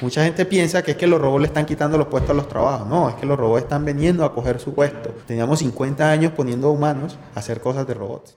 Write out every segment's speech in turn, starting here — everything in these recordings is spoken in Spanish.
Mucha gente piensa que es que los robots le están quitando los puestos a los trabajos. No, es que los robots están veniendo a coger su puesto. Teníamos 50 años poniendo humanos a hacer cosas de robots.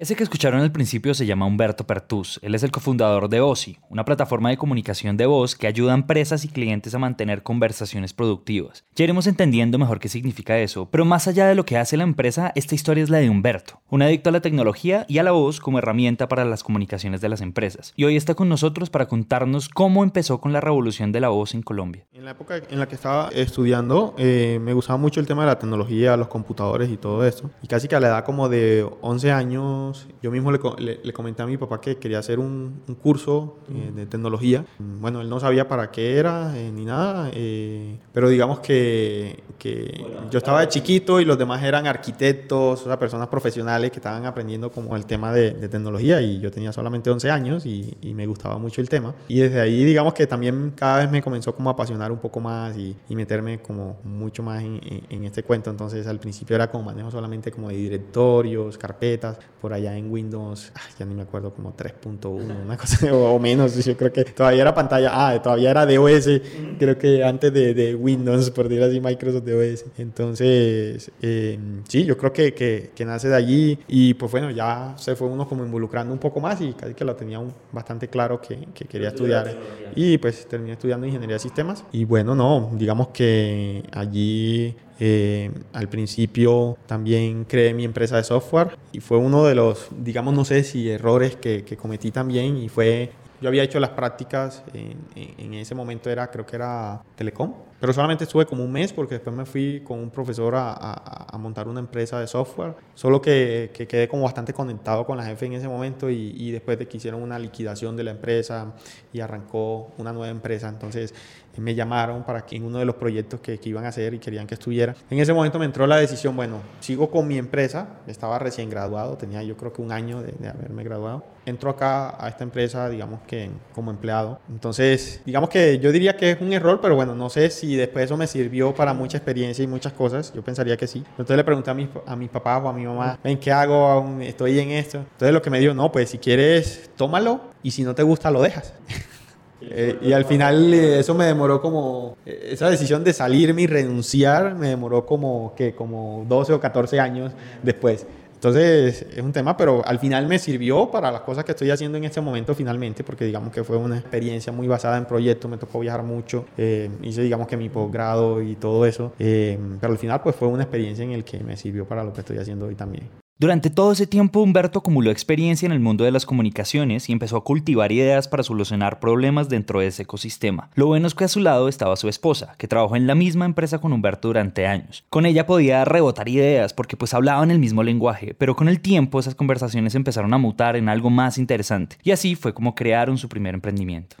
Ese que escucharon al principio se llama Humberto Pertus. Él es el cofundador de OSI, una plataforma de comunicación de voz que ayuda a empresas y clientes a mantener conversaciones productivas. Ya iremos entendiendo mejor qué significa eso, pero más allá de lo que hace la empresa, esta historia es la de Humberto, un adicto a la tecnología y a la voz como herramienta para las comunicaciones de las empresas. Y hoy está con nosotros para contarnos cómo empezó con la revolución de la voz en Colombia. En la época en la que estaba estudiando, eh, me gustaba mucho el tema de la tecnología, los computadores y todo eso. Y casi que a la edad como de 11 años, yo mismo le, le, comenté a mi papá que quería hacer un, un curso eh, de tecnología. Bueno, él no sabía para qué era eh, ni nada, eh, pero digamos que, que yo estaba de chiquito y los demás eran arquitectos, o sea, personas profesionales que estaban aprendiendo como el tema de, de tecnología y yo tenía solamente 11 años y, y, me gustaba mucho el tema. Y desde ahí, digamos que también cada vez me comenzó como a apasionar un poco más y, y meterme como mucho más en, en, en, este cuento. Entonces al principio era como manejo solamente como de directorios, carpetas, por ahí ya en Windows, ya ni me acuerdo, como 3.1, una cosa o menos. Yo creo que todavía era pantalla, ah, todavía era DOS, creo que antes de, de Windows, por decir así, Microsoft DOS. Entonces, eh, sí, yo creo que, que, que, nace de allí y pues bueno, ya se fue uno como involucrando un poco más y casi que lo tenía un, bastante claro que, que quería estudiar. Y pues terminé estudiando ingeniería de sistemas. Y bueno, no, digamos que allí eh, al principio también creé mi empresa de software y fue uno de los, digamos, no sé si errores que, que cometí también y fue, yo había hecho las prácticas, en, en, ese momento era, creo que era Telecom, pero solamente estuve como un mes porque después me fui con un profesor a, a, a montar una empresa de software, solo que, que, quedé como bastante conectado con la jefe en ese momento y, y después de que hicieron una liquidación de la empresa y arrancó una nueva empresa, entonces me llamaron para que en uno de los proyectos que, que, iban a hacer y querían que estuviera. En ese momento me entró la decisión, bueno, sigo con mi empresa, estaba recién graduado, tenía yo creo que un año de, de haberme graduado. Entro acá a esta empresa, digamos que como empleado. Entonces, digamos que yo diría que es un error, pero bueno, no sé si después eso me sirvió para mucha experiencia y muchas cosas. Yo pensaría que sí. Entonces le pregunté a mi, a mi papá o a mi mamá, ¿en qué hago? Estoy en esto. Entonces lo que me dijo, no, pues si quieres, tómalo y si no te gusta, lo dejas. Eh, y al final eh, eso me demoró como, eh, esa decisión de salirme y renunciar me demoró como, que como 12 o 14 años después. Entonces es un tema, pero al final me sirvió para las cosas que estoy haciendo en este momento finalmente, porque digamos que fue una experiencia muy basada en proyectos, me tocó viajar mucho, hice digamos que mi posgrado y todo eso, pero al final pues fue una experiencia en el que me sirvió para lo que estoy haciendo hoy también. Durante todo ese tiempo Humberto acumuló experiencia en el mundo de las comunicaciones y empezó a cultivar ideas para solucionar problemas dentro de ese ecosistema. Lo bueno es que a su lado estaba su esposa, que trabajó en la misma empresa con Humberto durante años. Con ella podía rebotar ideas porque pues hablaban el mismo lenguaje, pero con el tiempo esas conversaciones empezaron a mutar en algo más interesante y así fue como crearon su primer emprendimiento.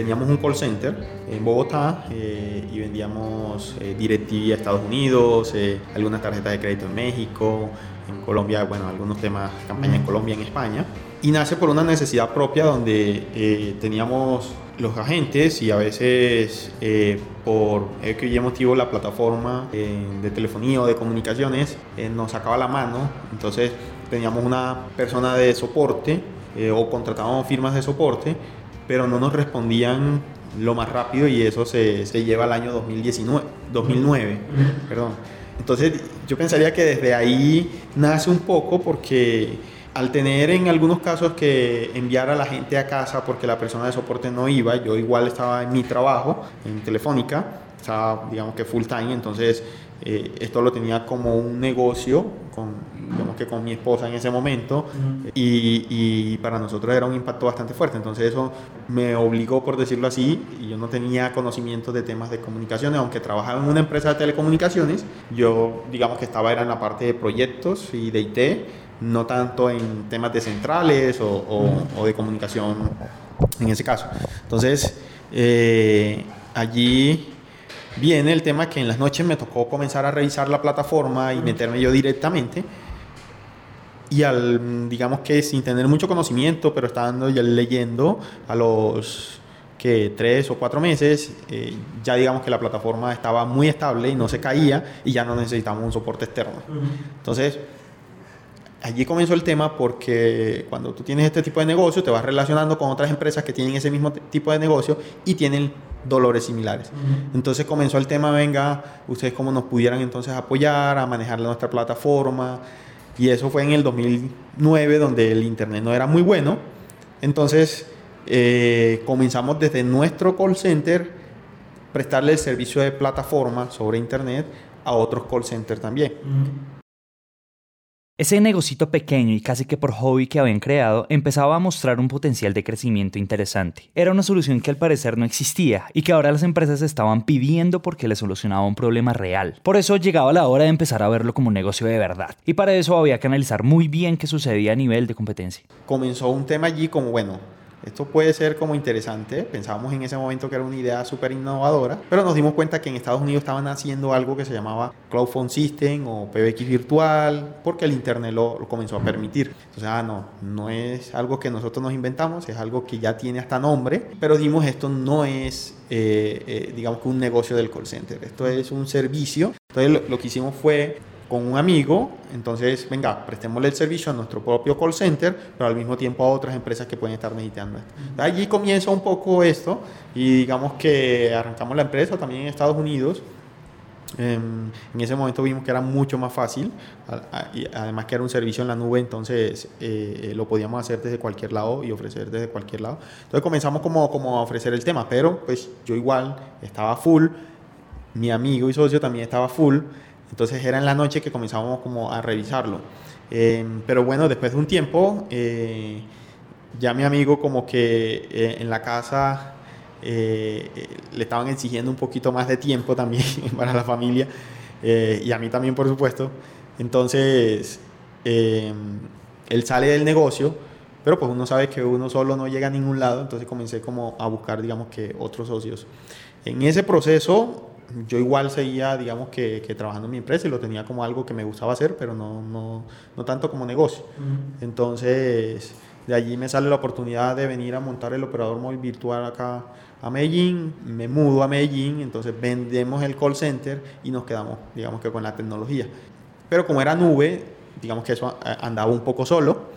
Teníamos un call center en Bogotá eh, y vendíamos eh, DirecTV a Estados Unidos, eh, algunas tarjetas de crédito en México, en Colombia, bueno, algunos temas, campaña en Colombia, en España. Y nace por una necesidad propia donde teníamos los agentes y a veces por X motivo la plataforma de telefonía o de comunicaciones nos sacaba la mano. Entonces teníamos una persona de soporte o contratábamos firmas de soporte pero no nos respondían lo más rápido y eso se, se lleva al año 2019, 2009. Perdón. Entonces yo pensaría que desde ahí nace un poco porque al tener en algunos casos que enviar a la gente a casa porque la persona de soporte no iba, yo igual estaba en mi trabajo, en Telefónica, estaba digamos que full time, entonces eh, esto lo tenía como un negocio con, digamos que con mi esposa en ese momento y, y, para nosotros era un impacto bastante fuerte. Entonces eso me obligó, por decirlo así, y yo no tenía conocimiento de temas de comunicaciones, aunque trabajaba en una empresa de telecomunicaciones, yo digamos que estaba era en la parte de proyectos y de IT, no tanto en temas de centrales o, o, de comunicación en ese caso. Entonces, eh, allí viene el tema que en las noches me tocó comenzar a revisar la plataforma y meterme yo directamente. Y al, digamos que sin tener mucho conocimiento, pero estando ya leyendo a los que tres o cuatro meses, eh, ya digamos que la plataforma estaba muy estable y no se caía y ya no necesitamos un soporte externo. Entonces, allí comenzó el tema porque cuando tú tienes este tipo de negocio, te vas relacionando con otras empresas que tienen ese mismo tipo de negocio y tienen dolores similares. Entonces comenzó el tema, venga, ustedes cómo nos pudieran entonces apoyar a manejar nuestra plataforma. Y eso fue en el 2009, donde el Internet no era muy bueno. Entonces eh, comenzamos desde nuestro call center prestarle el servicio de plataforma sobre Internet a otros call centers también. Ese negocito pequeño y casi que por hobby que habían creado empezaba a mostrar un potencial de crecimiento interesante. Era una solución que al parecer no existía y que ahora las empresas estaban pidiendo porque le solucionaba un problema real. Por eso llegaba la hora de empezar a verlo como un negocio de verdad. Y para eso había que analizar muy bien qué sucedía a nivel de competencia. Comenzó un tema allí como, bueno, esto puede ser como interesante, pensábamos en ese momento que era una idea súper innovadora, pero nos dimos cuenta que en Estados Unidos estaban haciendo algo que se llamaba Cloud Phone System o PBX virtual, porque el Internet lo, comenzó a permitir. Entonces, ah, no, no es algo que nosotros nos inventamos, es algo que ya tiene hasta nombre, pero dimos esto no es, eh, eh, digamos que un negocio del call center, esto es un servicio. Entonces, lo que hicimos fue con un amigo, entonces, venga, prestémosle el servicio a nuestro propio call center, pero al mismo tiempo a otras empresas que pueden estar necesitando esto. Allí comienza un poco esto y digamos que arrancamos la empresa también en Estados Unidos. Em, en ese momento vimos que era mucho más fácil, y además que era un servicio en la nube, entonces eh, lo podíamos hacer desde cualquier lado y ofrecer desde cualquier lado. Entonces comenzamos como, como a ofrecer el tema, pero pues yo igual estaba full, mi amigo y socio también estaba full. Entonces era en la noche que comenzábamos como a revisarlo. Eh, pero bueno, después de un tiempo, eh, ya mi amigo como que eh, en la casa le estaban exigiendo un poquito más de tiempo también para la familia y a mí también por supuesto. Entonces él sale del negocio, pero pues uno sabe que uno solo no llega a ningún lado, entonces comencé como a buscar digamos que otros socios. En ese proceso yo igual seguía, digamos, que, trabajando en mi empresa y lo tenía como algo que me gustaba hacer, pero no, no, no tanto como negocio. Entonces, de allí me sale la oportunidad de venir a montar el operador móvil virtual acá a Medellín, me mudo a Medellín, entonces vendemos el call center y nos quedamos, digamos que con la tecnología. Pero como era nube, digamos que eso andaba un poco solo,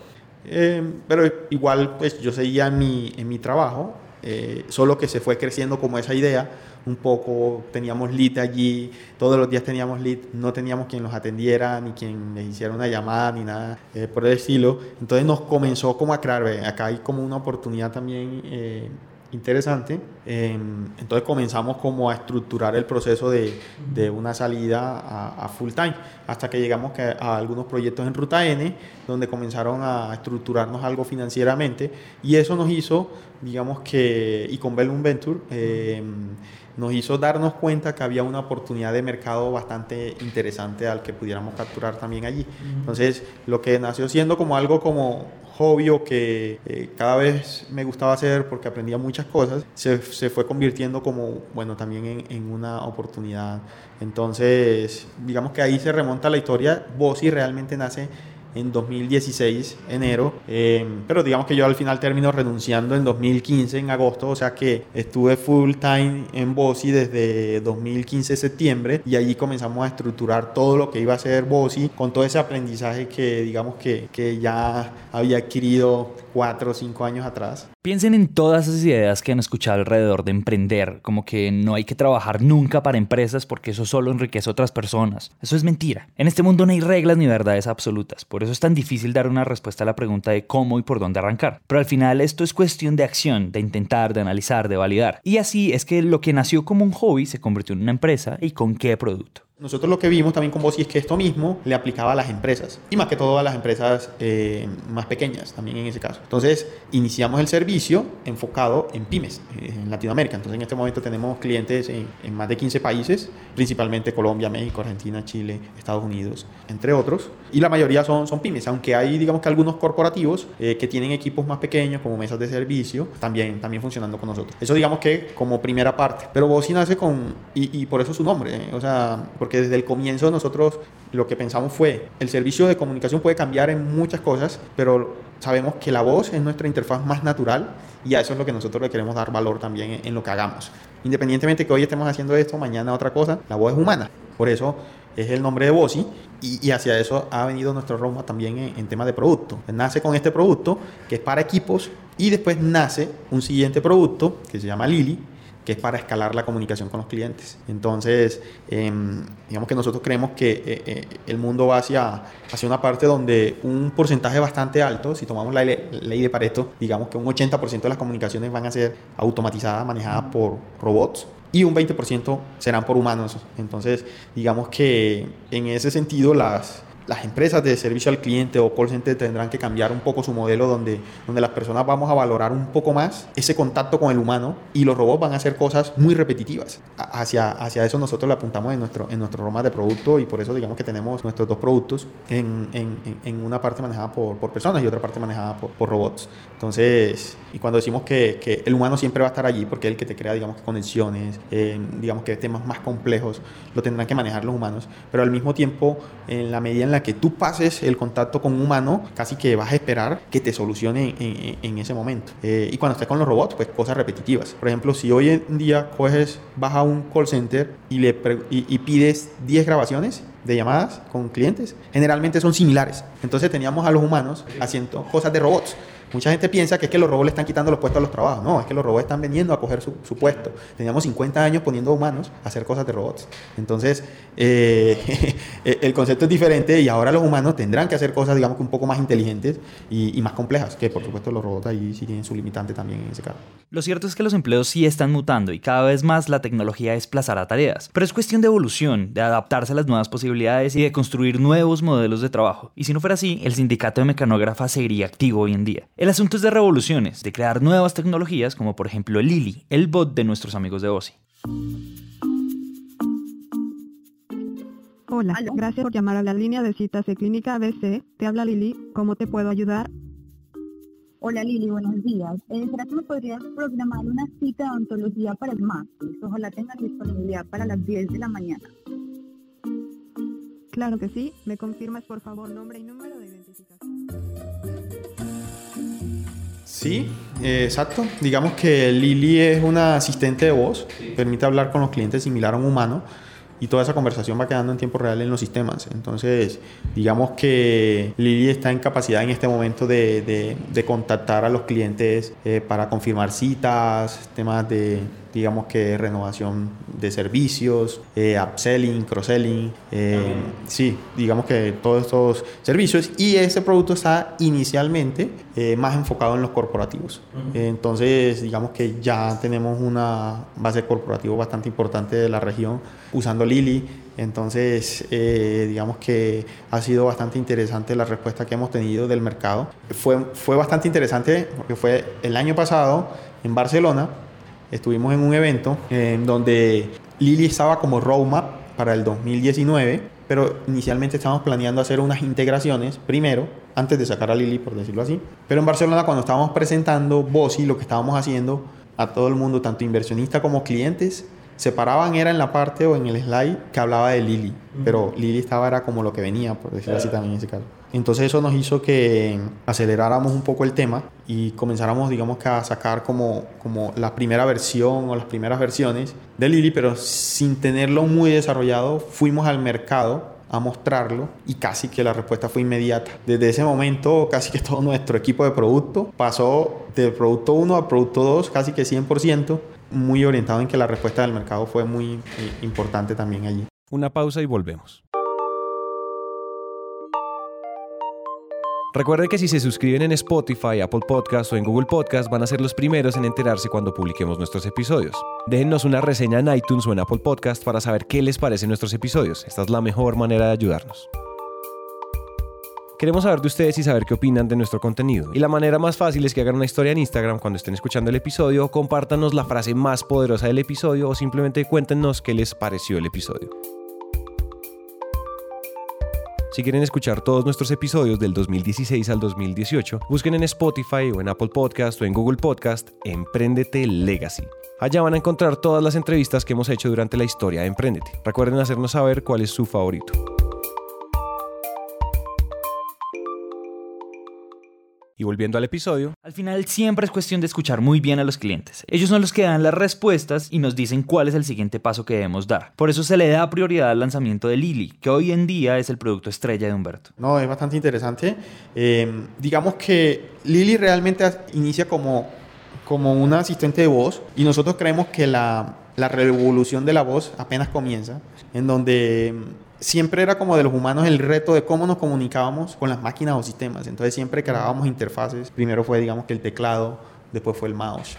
eh, pero igual pues yo seguía en mi, en mi trabajo, eh, solo que se fue creciendo como esa idea un poco, teníamos lead allí, todos los días teníamos lead, no teníamos quien nos atendiera, ni quien les hiciera una llamada, ni nada eh, por el estilo. Entonces nos comenzó como a crear, acá hay como una oportunidad también eh, interesante. Em, entonces comenzamos como a estructurar el proceso de, de una salida a, full time, hasta que llegamos a algunos proyectos en Ruta N, donde comenzaron a estructurarnos algo financieramente, y eso nos hizo, digamos que, y con Bellum Venture, em, nos hizo darnos cuenta que había una oportunidad de mercado bastante interesante al que pudiéramos capturar también allí. Entonces, lo que nació siendo como algo como hobby que eh, cada vez me gustaba hacer porque aprendía muchas cosas, se, se fue convirtiendo como, bueno, también en, en, una oportunidad. Entonces, digamos que ahí se remonta la historia. Bossi realmente nace en 2016, enero, em, pero digamos que yo al final termino renunciando en 2015, en agosto, o sea que estuve full time en Bossy desde 2015, septiembre, y allí comenzamos a estructurar todo lo que iba a ser Bossy con todo ese aprendizaje que digamos que, que ya había adquirido cuatro o cinco años atrás. Piensen en todas esas ideas que han escuchado alrededor de emprender, como que no hay que trabajar nunca para empresas porque eso solo enriquece a otras personas. Eso es mentira. En este mundo no hay reglas ni verdades absolutas. Por eso es tan difícil dar una respuesta a la pregunta de cómo y por dónde arrancar. Pero al final esto es cuestión de acción, de intentar, de analizar, de validar. Y así es que lo que nació como un hobby se convirtió en una empresa y con qué producto. Nosotros lo que vimos también con Bossy es que esto mismo le aplicaba a las empresas y más que todo a las empresas eh, más pequeñas también en ese caso. Entonces iniciamos el servicio enfocado en pymes eh, en Latinoamérica. Entonces en este momento tenemos clientes en, más de 15 países, principalmente Colombia, México, Argentina, Chile, Estados Unidos, entre otros. Y la mayoría son, son pymes, aunque hay digamos que algunos corporativos eh, que tienen equipos más pequeños como mesas de servicio, también, también funcionando con nosotros. Eso digamos que como primera parte. Pero Bossy nace con, y, y por eso su nombre, o sea, porque desde el comienzo nosotros lo que pensamos fue, el servicio de comunicación puede cambiar en muchas cosas, pero sabemos que la voz es nuestra interfaz más natural y a eso es lo que nosotros le queremos dar valor también en, lo que hagamos. Independientemente que hoy estemos haciendo esto, mañana otra cosa, la voz es humana. Por eso es el nombre de Bossy y, y, hacia eso ha venido nuestro Roma también en, en tema de producto. Nace con este producto que es para equipos y después nace un siguiente producto que se llama Lili, que es para escalar la comunicación con los clientes. Entonces, em, digamos que nosotros creemos que eh, eh, el mundo va hacia, hacia una parte donde un porcentaje bastante alto, si tomamos la ley de Pareto, digamos que un 80% de las comunicaciones van a ser automatizadas, manejadas por robots y un 20% serán por humanos. Entonces, digamos que en ese sentido las las empresas de servicio al cliente o call center tendrán que cambiar un poco su modelo donde, donde las personas vamos a valorar un poco más ese contacto con el humano y los robots van a hacer cosas muy repetitivas. Hacia, hacia eso nosotros le apuntamos en nuestro, en nuestro Roma de producto y por eso digamos que tenemos nuestros dos productos en, en, en una parte manejada por, por, personas y otra parte manejada por, por, robots. Entonces, y cuando decimos que, que, el humano siempre va a estar allí porque es el que te crea, digamos, conexiones, eh, digamos que temas más complejos lo tendrán que manejar los humanos, pero al mismo tiempo, en la medida en la que tú pases el contacto con un humano, casi que vas a esperar que te solucione en, ese momento. Eh, y cuando estés con los robots, pues cosas repetitivas. Por ejemplo, si hoy en día coges, vas a un call center y, le y, pides 10 grabaciones, de llamadas con clientes, generalmente son similares. Entonces teníamos a los humanos haciendo cosas de robots. Mucha gente piensa que es que los robots le están quitando los puestos a los trabajos. No, es que los robots están veniendo a coger su, puesto. Teníamos 50 años poniendo humanos a hacer cosas de robots. Entonces, eh, el concepto es diferente y ahora los humanos tendrán que hacer cosas, digamos, un poco más inteligentes y, más complejas, que por supuesto los robots ahí sí tienen su limitante también en ese caso. Lo cierto es que los empleos sí están mutando y cada vez más la tecnología desplazará tareas. Pero es cuestión de evolución, de adaptarse a las nuevas posibilidades y de construir nuevos modelos de trabajo. Y si no fuera así, el sindicato de mecanógrafas seguiría activo hoy en día. El asunto es de revoluciones, de crear nuevas tecnologías como por ejemplo Lili, el bot de nuestros amigos de OSI. Hola, gracias por llamar a la línea de citas de Clínica ABC. Te habla Lili, ¿cómo te puedo ayudar? Hola Lili, buenos días. Eh, ¿Será que me podrías programar una cita de ontología para el martes? Ojalá tengan disponibilidad para las 10 de la mañana. Claro que sí. ¿Me confirmas por favor nombre y número Sí, eh, exacto. Digamos que Lili es una asistente de voz, permite hablar con los clientes similar a un humano y toda esa conversación va quedando en tiempo real en los sistemas. Entonces, digamos que Lili está en capacidad en este momento de, de, contactar a los clientes eh, para confirmar citas, temas de digamos que renovación de servicios, eh, upselling, cross-selling, eh, sí, digamos que todos estos servicios y ese producto está inicialmente eh, más enfocado en los corporativos. entonces, digamos que ya tenemos una base corporativa bastante importante de la región usando Lili. Entonces, digamos que ha sido bastante interesante la respuesta que hemos tenido del mercado. Fue, fue bastante interesante porque fue el año pasado en Barcelona estuvimos en un evento en donde Lili estaba como roadmap para el 2019, pero inicialmente estábamos planeando hacer unas integraciones primero, antes de sacar a Lili, por decirlo así. Pero en Barcelona, cuando estábamos presentando Bossy, lo que estábamos haciendo a todo el mundo, tanto inversionistas como clientes, separaban era en la parte o en el slide que hablaba de Lili, pero Lili estaba era como lo que venía, por decirlo así también en ese caso. Entonces eso nos hizo que aceleráramos un poco el tema y comenzáramos, digamos que a sacar como, como la primera versión o las primeras versiones de Lili, pero sin tenerlo muy desarrollado, fuimos al mercado a mostrarlo y casi que la respuesta fue inmediata. Desde ese momento casi que todo nuestro equipo de producto pasó del producto 1 al producto 2 casi que 100%, muy orientado en que la respuesta del mercado fue muy importante también allí. Una pausa y volvemos. Recuerden que si se suscriben en Spotify, Apple Podcast o en Google Podcast van a ser los primeros en enterarse cuando publiquemos nuestros episodios. Déjennos una reseña en iTunes o en Apple Podcast para saber qué les parecen nuestros episodios. Esta es la mejor manera de ayudarnos. Queremos saber de ustedes y saber qué opinan de nuestro contenido. Y la manera más fácil es que hagan una historia en Instagram cuando estén escuchando el episodio, compártanos la frase más poderosa del episodio o simplemente cuéntenos qué les pareció el episodio. Si quieren escuchar todos nuestros episodios del 2016 al 2018, busquen en Spotify o en Apple Podcast o en Google Podcast Emprendete Legacy. Allá van a encontrar todas las entrevistas que hemos hecho durante la historia de Emprendete. Recuerden hacernos saber cuál es su favorito. Y volviendo al episodio, Al final siempre es cuestión de escuchar muy bien a los clientes. Ellos son los que dan las respuestas y nos dicen cuál es el siguiente paso que debemos dar. Por eso se le da prioridad al lanzamiento de Lili, que hoy en día es el producto estrella de Humberto. No, es bastante interesante. Eh, digamos que Lili realmente inicia como, como una asistente de voz y nosotros creemos que la, la revolución de la voz apenas comienza, en donde siempre era como de los humanos el reto de cómo nos comunicábamos con las máquinas o sistemas. Entonces siempre creábamos interfaces. Primero fue, digamos, que el teclado, después fue el mouse,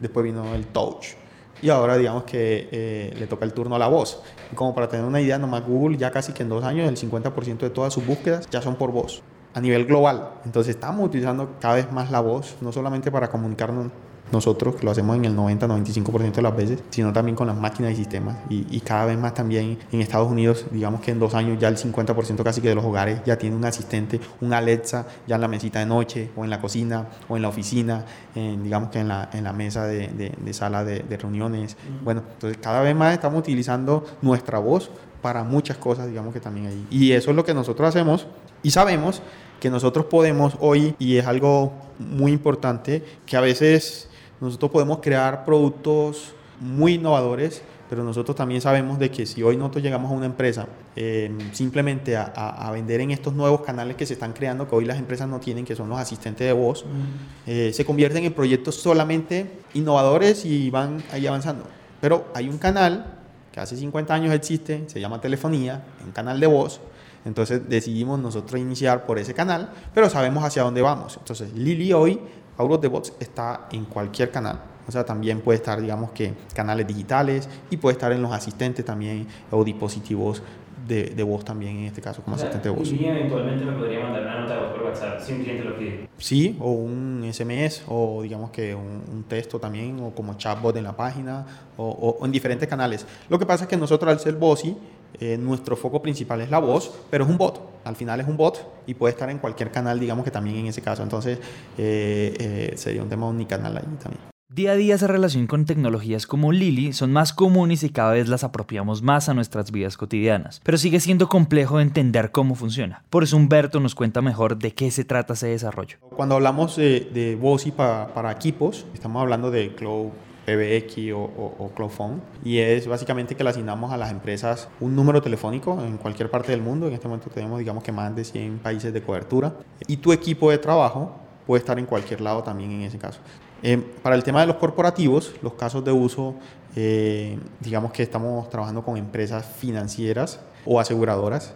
después vino el touch. Y ahora digamos que eh, le toca el turno a la voz. Y como para tener una idea, nomás Google ya casi que en dos años el 50% de todas sus búsquedas ya son por voz a nivel global. Entonces estamos utilizando cada vez más la voz, no solamente para comunicarnos nosotros, que lo hacemos en el 90-95% de las veces, sino también con las máquinas y sistemas. Y, y, cada vez más también en Estados Unidos, digamos que en dos años ya el 50% casi que de los hogares ya tiene un asistente, un Alexa, ya en la mesita de noche, o en la cocina, o en la oficina, en, digamos que en la, en la mesa de, de, de sala de, de reuniones. Bueno, entonces cada vez más estamos utilizando nuestra voz para muchas cosas, digamos que también ahí. Y eso es lo que nosotros hacemos y sabemos que nosotros podemos hoy, y es algo muy importante, que a veces nosotros podemos crear productos muy innovadores, pero nosotros también sabemos de que si hoy nosotros llegamos a una empresa eh, simplemente a, a, a, vender en estos nuevos canales que se están creando, que hoy las empresas no tienen, que son los asistentes de voz, mm. eh, se convierten en proyectos solamente innovadores y van ahí avanzando. Pero hay un canal que hace 50 años existe, se llama telefonía, un canal de voz, entonces decidimos nosotros iniciar por ese canal, pero sabemos hacia dónde vamos. Entonces Lili hoy Auros de Bots está en cualquier canal. O sea, también puede estar, digamos que, canales digitales y puede estar en los asistentes también o dispositivos de, de voz también, en este caso, como o sea, asistente de voz. ¿Y eventualmente me podría mandar una nota por WhatsApp si un cliente lo pide? Sí, o un SMS, o digamos que un, un texto también, o como chatbot en la página, o, o, o, en diferentes canales. Lo que pasa es que nosotros al ser Bossy, eh, nuestro foco principal es la voz, pero es un bot. Al final es un bot y puede estar en cualquier canal, digamos que también en ese caso. Entonces, eh, eh, sería un tema unicanal ahí también. Día a día esa relación con tecnologías como Lili son más comunes y cada vez las apropiamos más a nuestras vidas cotidianas, pero sigue siendo complejo de entender cómo funciona. Por eso Humberto nos cuenta mejor de qué se trata ese desarrollo. Cuando hablamos de, de voz y para, para equipos, estamos hablando de Cloud PBX o, o, o y es básicamente que le asignamos a las empresas un número telefónico en cualquier parte del mundo. En este momento tenemos digamos que más de 100 países de cobertura y tu equipo de trabajo puede estar en cualquier lado también en ese caso. Eh, para el tema de los corporativos, los casos de uso, eh, digamos que estamos trabajando con empresas financieras o aseguradoras.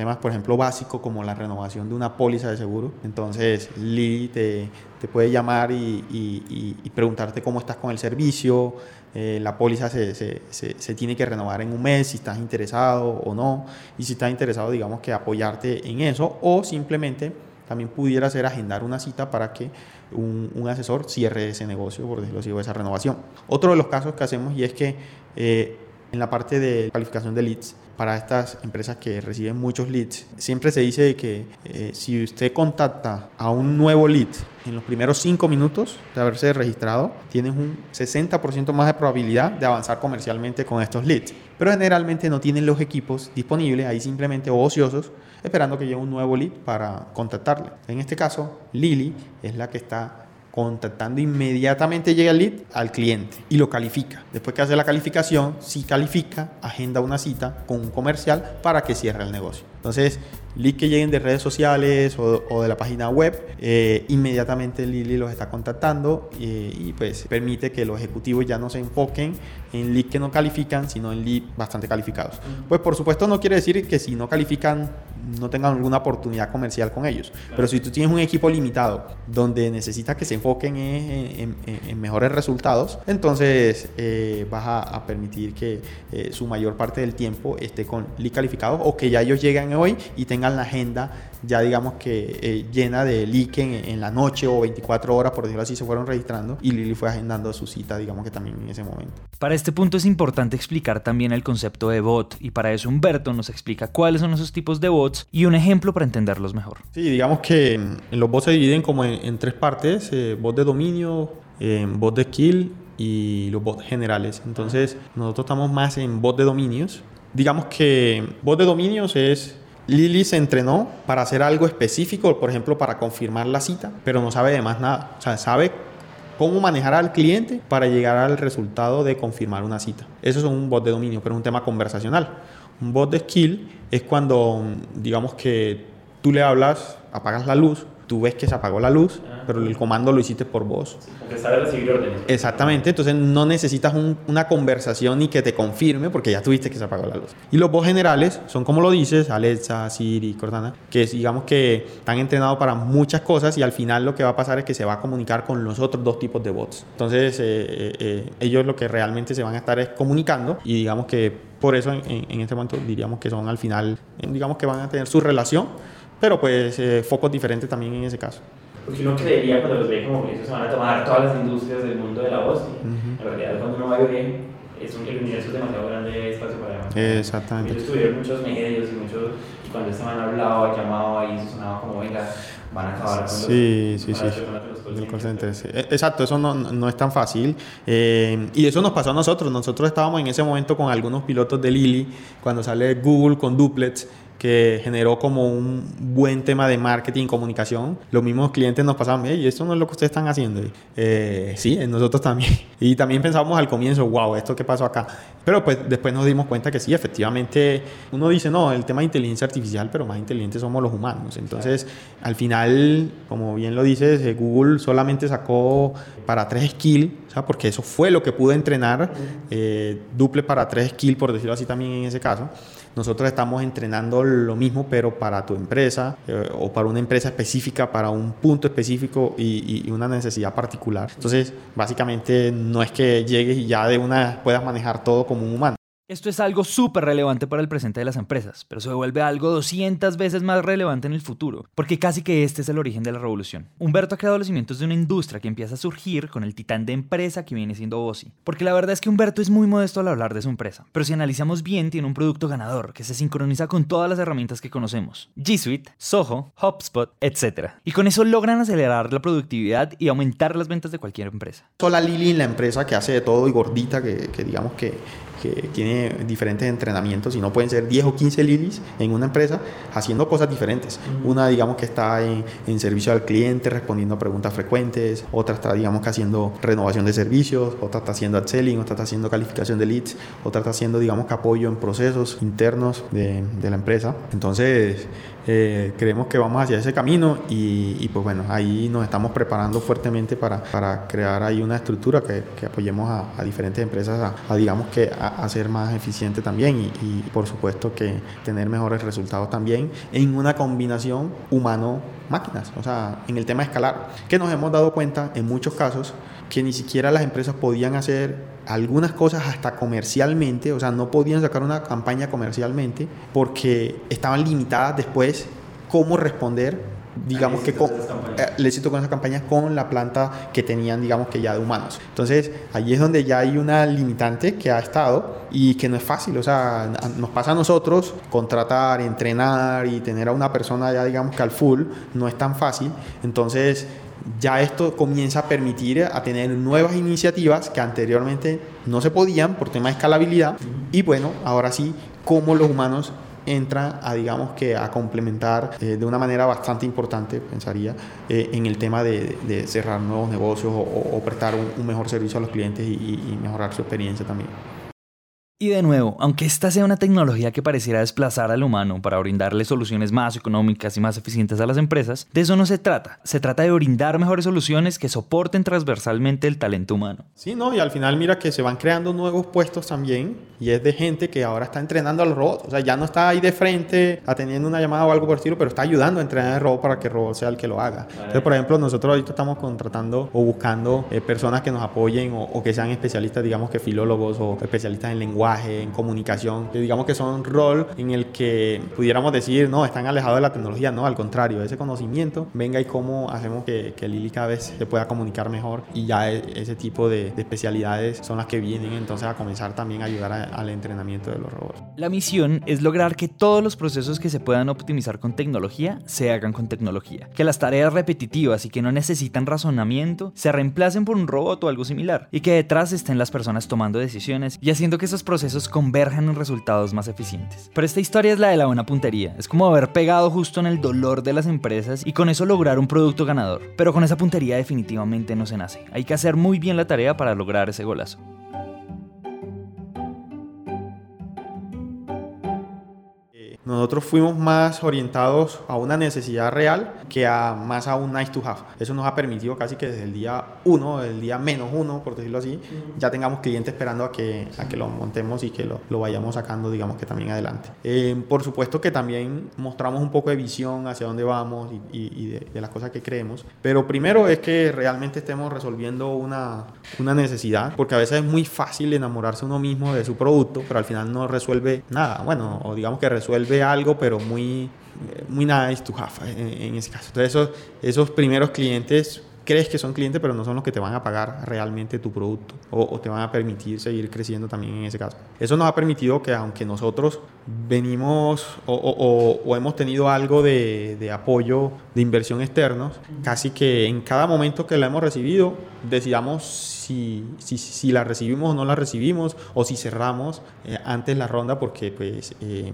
Temas, por ejemplo, básicos como la renovación de una póliza de seguro. Entonces, Lili te, te puede llamar y, y, y, preguntarte cómo estás con el servicio. Eh, la póliza se, se, se, se, tiene que renovar en un mes, si estás interesado o no. Y si estás interesado, digamos que apoyarte en eso. O simplemente también pudiera ser agendar una cita para que un, un, asesor cierre ese negocio, por decirlo así, o esa renovación. Otro de los casos que hacemos y es que eh, en la parte de calificación de leads, para estas empresas que reciben muchos leads, siempre se dice que eh, si usted contacta a un nuevo lead en los primeros 5 minutos de haberse registrado, tienes un 60% más de probabilidad de avanzar comercialmente con estos leads. Pero generalmente no tienen los equipos disponibles, ahí simplemente o ociosos, esperando que llegue un nuevo lead para contactarle. En este caso, Lili es la que está contactando inmediatamente llega el lead al cliente y lo califica. Después que hace la calificación, si califica, agenda una cita con un comercial para que cierre el negocio. Entonces, lead que lleguen de redes sociales o, o de la página web, eh, inmediatamente Lili los está contactando y, y, pues permite que los ejecutivos ya no se enfoquen en lead que no califican, sino en lead bastante calificados. Pues por supuesto no quiere decir que si no califican no tengan alguna oportunidad comercial con ellos. Pero si tú tienes un equipo limitado donde necesitas que se enfoquen en, mejores resultados, entonces eh, vas a, a permitir que eh, su mayor parte del tiempo esté con lead calificados o que ya ellos lleguen hoy y tengan la agenda ya digamos que eh, llena de leak en, la noche o 24 horas, por decirlo así, se fueron registrando y Lili fue agendando su cita, digamos que también en ese momento. Para este punto es importante explicar también el concepto de bot y para eso Humberto nos explica cuáles son esos tipos de bots y un ejemplo para entenderlos mejor. Sí, digamos que mm, los bots se dividen como en, en tres partes, eh, bot de dominio, eh, bot de skill y los bots generales. Entonces nosotros estamos más en bot de dominios. Digamos que bot de dominios es... Lili se entrenó para hacer algo específico, por ejemplo, para confirmar la cita, pero no sabe de más nada. O sea, sabe cómo manejar al cliente para llegar al resultado de confirmar una cita. Eso es un bot de dominio, pero es un tema conversacional. Un bot de skill es cuando, digamos que tú le hablas, apagas la luz, tú ves que se apagó la luz, pero el comando lo hiciste por voz. Porque sabe recibir órdenes. Exactamente, entonces no necesitas un- una conversación ni que te confirme porque ya tuviste que se apagó la luz. Y los bots generales son como lo dices, Alexa, Siri, Cortana, que es, digamos que están entrenados para muchas cosas y al final lo que va a pasar es que se va a comunicar con los otros dos tipos de bots. Entonces eh, eh, eh, ellos lo que realmente se van a estar es comunicando y digamos que por eso en, en- en este momento diríamos que son al final, digamos que van a tener su relación, pero pues eh, focos diferentes también en ese caso. Porque uno creería cuando los ve como que ellos se van a tomar todas las industrias del mundo de la voz. y En realidad, cuando uno va bien, es un, universo es demasiado grande espacio para. Exactamente. Ellos tuvieron muchos medios y muchos. Y cuando este man hablaba, llamaba y eso sonaba como, venga, van a acabar con los. Sí, sí, sí. de Del call center, sí. E- Exacto, eso no, no es tan fácil. Eh, y eso nos pasó a nosotros. Nosotros estábamos en ese momento con algunos pilotos de Lili, cuando sale Google con Duplets, que generó como un buen tema de marketing y comunicación. Los mismos clientes nos pasaban, hey, esto no es lo que ustedes están haciendo. Eh, sí, nosotros también. Y también pensábamos al comienzo, wow, esto qué pasó acá. Pero pues después nos dimos cuenta que sí, efectivamente, uno dice, no, el tema de inteligencia artificial, pero más inteligentes somos los humanos. Entonces, al final, como bien lo dices, eh, Google solamente sacó para tres skills, o sea, porque eso fue lo que pudo entrenar, eh, duple para tres skills, por decirlo así también en ese caso. Nosotros estamos entrenando lo mismo, pero para tu empresa eh, o para una empresa específica, para un punto específico y, y una necesidad particular. Entonces, básicamente no es que llegues y ya de una puedas manejar todo como un humano. Esto es algo súper relevante para el presente de las empresas, pero se vuelve algo 200 veces más relevante en el futuro, porque casi que este es el origen de la revolución. Humberto ha creado los cimientos de una industria que empieza a surgir con el titán de empresa que viene siendo Ozzy. Porque la verdad es que Humberto es muy modesto al hablar de su empresa, pero si analizamos bien tiene un producto ganador que se sincroniza con todas las herramientas que conocemos. G Suite, Soho, HubSpot, etc. Y con eso logran acelerar la productividad y aumentar las ventas de cualquier empresa. Sola Lili, la empresa que hace de todo y gordita, que digamos que, que tiene diferentes entrenamientos y no pueden ser 10 o 15 Lilis en una empresa haciendo cosas diferentes. Una, digamos que está en, en servicio al cliente, respondiendo a preguntas frecuentes, otra está, digamos que haciendo renovación de servicios, otra está haciendo upselling, otra está haciendo calificación de leads, otra está haciendo, digamos que apoyo en procesos internos de, de la empresa. Entonces, eh, creemos que vamos hacia ese camino y, y, pues bueno, ahí nos estamos preparando fuertemente para, para crear ahí una estructura que, que apoyemos a, a, diferentes empresas a, a digamos que a, a, ser más eficiente también y, y, por supuesto que tener mejores resultados también en una combinación humano-máquinas, o sea, en el tema escalar, que nos hemos dado cuenta en muchos casos que ni siquiera las empresas podían hacer algunas cosas hasta comercialmente, o sea, no podían sacar una campaña comercialmente porque estaban limitadas después cómo responder digamos que con el éxito con esa campaña con la planta que tenían digamos que ya de humanos. Entonces ahí es donde ya hay una limitante que ha estado y que no es fácil o sea nos pasa a nosotros contratar entrenar y tener a una persona ya digamos que al full no es tan fácil. Entonces ya esto comienza a permitir a tener nuevas iniciativas que anteriormente no se podían por tema de escalabilidad. Y bueno ahora sí cómo los humanos entra a digamos que a complementar eh, de una manera bastante importante pensaría eh, en el tema de, cerrar nuevos negocios o, prestar un, mejor servicio a los clientes y mejorar su experiencia también Y de nuevo, aunque esta sea una tecnología que pareciera desplazar al humano para brindarle soluciones más económicas y más eficientes a las empresas, de eso no se trata. Se trata de brindar mejores soluciones que soporten transversalmente el talento humano. Sí, no, y al final mira que se van creando nuevos puestos también y es de gente que ahora está entrenando a los robots. O sea, ya no está ahí de frente atendiendo una llamada o algo por el estilo, pero está ayudando a entrenar al robot para que el robot sea el que lo haga. Entonces, por ejemplo, nosotros ahorita estamos contratando o buscando eh, personas que nos apoyen o, o que sean especialistas, digamos que filólogos o especialistas en lenguaje en comunicación, digamos que son rol en el que pudiéramos decir, no, están alejados de la tecnología, no, al contrario, ese conocimiento, venga y cómo hacemos que, que Lili cada vez se pueda comunicar mejor y ya e, ese tipo de, de especialidades son las que vienen entonces a comenzar también a ayudar a, al entrenamiento de los robots. La misión es lograr que todos los procesos que se puedan optimizar con tecnología se hagan con tecnología, que las tareas repetitivas y que no necesitan razonamiento se reemplacen por un robot o algo similar, y que detrás estén las personas tomando decisiones y haciendo que esos procesos procesos converjan en resultados más eficientes. Pero esta historia es la de la buena puntería. Es como haber pegado justo en el dolor de las empresas y con eso lograr un producto ganador. Pero con esa puntería definitivamente no se nace. Hay que hacer muy bien la tarea para lograr ese golazo. Nosotros fuimos más orientados a una necesidad real que a más a un nice to have. Eso nos ha permitido casi que desde el día uno, el día menos uno, por decirlo así, ya tengamos clientes esperando a que, a que lo montemos y que lo, lo vayamos sacando, digamos que también adelante. Eh, por supuesto que también mostramos un poco de visión hacia dónde vamos y, y, y de, de, las cosas que creemos. Pero primero es que realmente estemos resolviendo una, una necesidad, porque a veces es muy fácil enamorarse uno mismo de su producto, pero al final no resuelve nada. Bueno, o digamos que resuelve algo, pero muy, muy nice to have en, en ese caso. Entonces, esos, esos primeros clientes crees que son clientes, pero no son los que te van a pagar realmente tu producto o, o, te van a permitir seguir creciendo también en ese caso. Eso nos ha permitido que aunque nosotros venimos o, o, o hemos tenido algo de, de, apoyo de inversión externos, casi que en cada momento que la hemos recibido, decidamos si, si, la recibimos o no la recibimos o si cerramos eh, antes la ronda porque pues eh,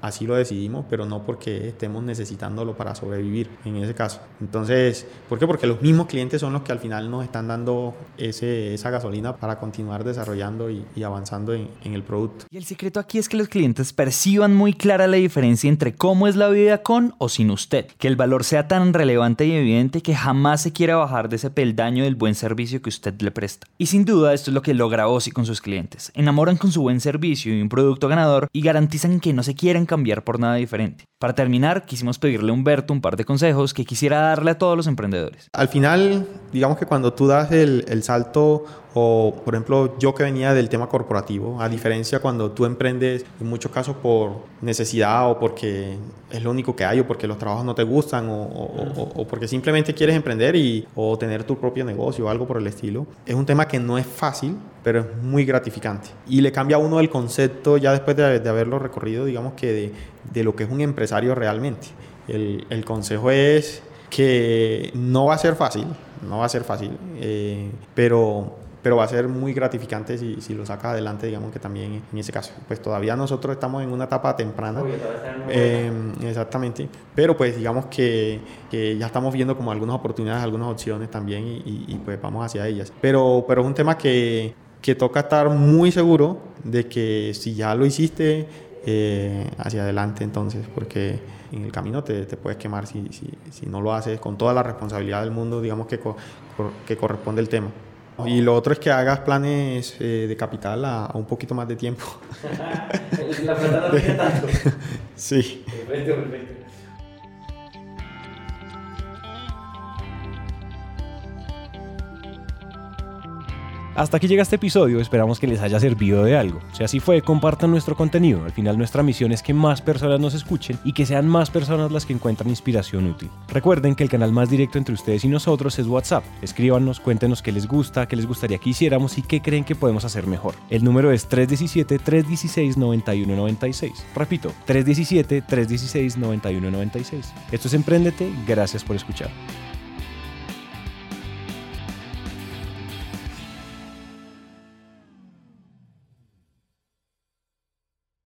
así lo decidimos, pero no porque estemos necesitándolo para sobrevivir en ese caso. Entonces, ¿por qué? Porque los mismos clientes son los que al final nos están dando ese, esa gasolina para continuar desarrollando y, y avanzando en, en, el producto. Y el secreto aquí es que los clientes perciban muy clara la diferencia entre cómo es la vida con o sin usted, que el valor sea tan relevante y evidente que jamás se quiera bajar de ese peldaño del buen servicio que usted le presta. Y sin duda esto es lo que logra Ozzy con sus clientes. Enamoran con su buen servicio y un producto ganador y garantizan que no se quieren cambiar por nada diferente. Para terminar, quisimos pedirle a Humberto un par de consejos que quisiera darle a todos los emprendedores. Al final, digamos que cuando tú das el, el salto o, por ejemplo, yo que venía del tema corporativo, a diferencia cuando tú emprendes, en muchos casos por necesidad o porque es lo único que hay o porque los trabajos no te gustan o, o, o porque simplemente quieres emprender y, o tener tu propio negocio o algo por el estilo, es un tema que no es fácil, pero es muy gratificante. Y le cambia a uno el concepto ya después de, de haberlo recorrido, digamos que de, de, lo que es un empresario realmente. El, el consejo es que no va a ser fácil, no va a ser fácil, eh, pero pero va a ser muy gratificante si, si, lo sacas adelante, digamos que también en ese caso. Pues todavía nosotros estamos en una etapa temprana. Eh, exactamente. Pero pues digamos que, que, ya estamos viendo como algunas oportunidades, algunas opciones también y, y, y pues vamos hacia ellas. Pero, pero es un tema que, que toca estar muy seguro de que si ya lo hiciste, eh, hacia adelante entonces, porque en el camino te, te puedes quemar si, si, si, no lo haces con toda la responsabilidad del mundo, digamos que, co que corresponde el tema. Y lo otro es que hagas planes eh, de capital a, a, un poquito más de tiempo. La plata no tiene tanto. sí. Perfecto, perfecto. Hasta aquí llega este episodio, esperamos que les haya servido de algo. Si así fue, compartan nuestro contenido. Al final nuestra misión es que más personas nos escuchen y que sean más personas las que encuentran inspiración útil. Recuerden que el canal más directo entre ustedes y nosotros es WhatsApp. Escríbanos, cuéntenos qué les gusta, qué les gustaría que hiciéramos y qué creen que podemos hacer mejor. El número es 317-316-9196. Repito, 317-316-9196. Esto es Emprendete, gracias por escuchar.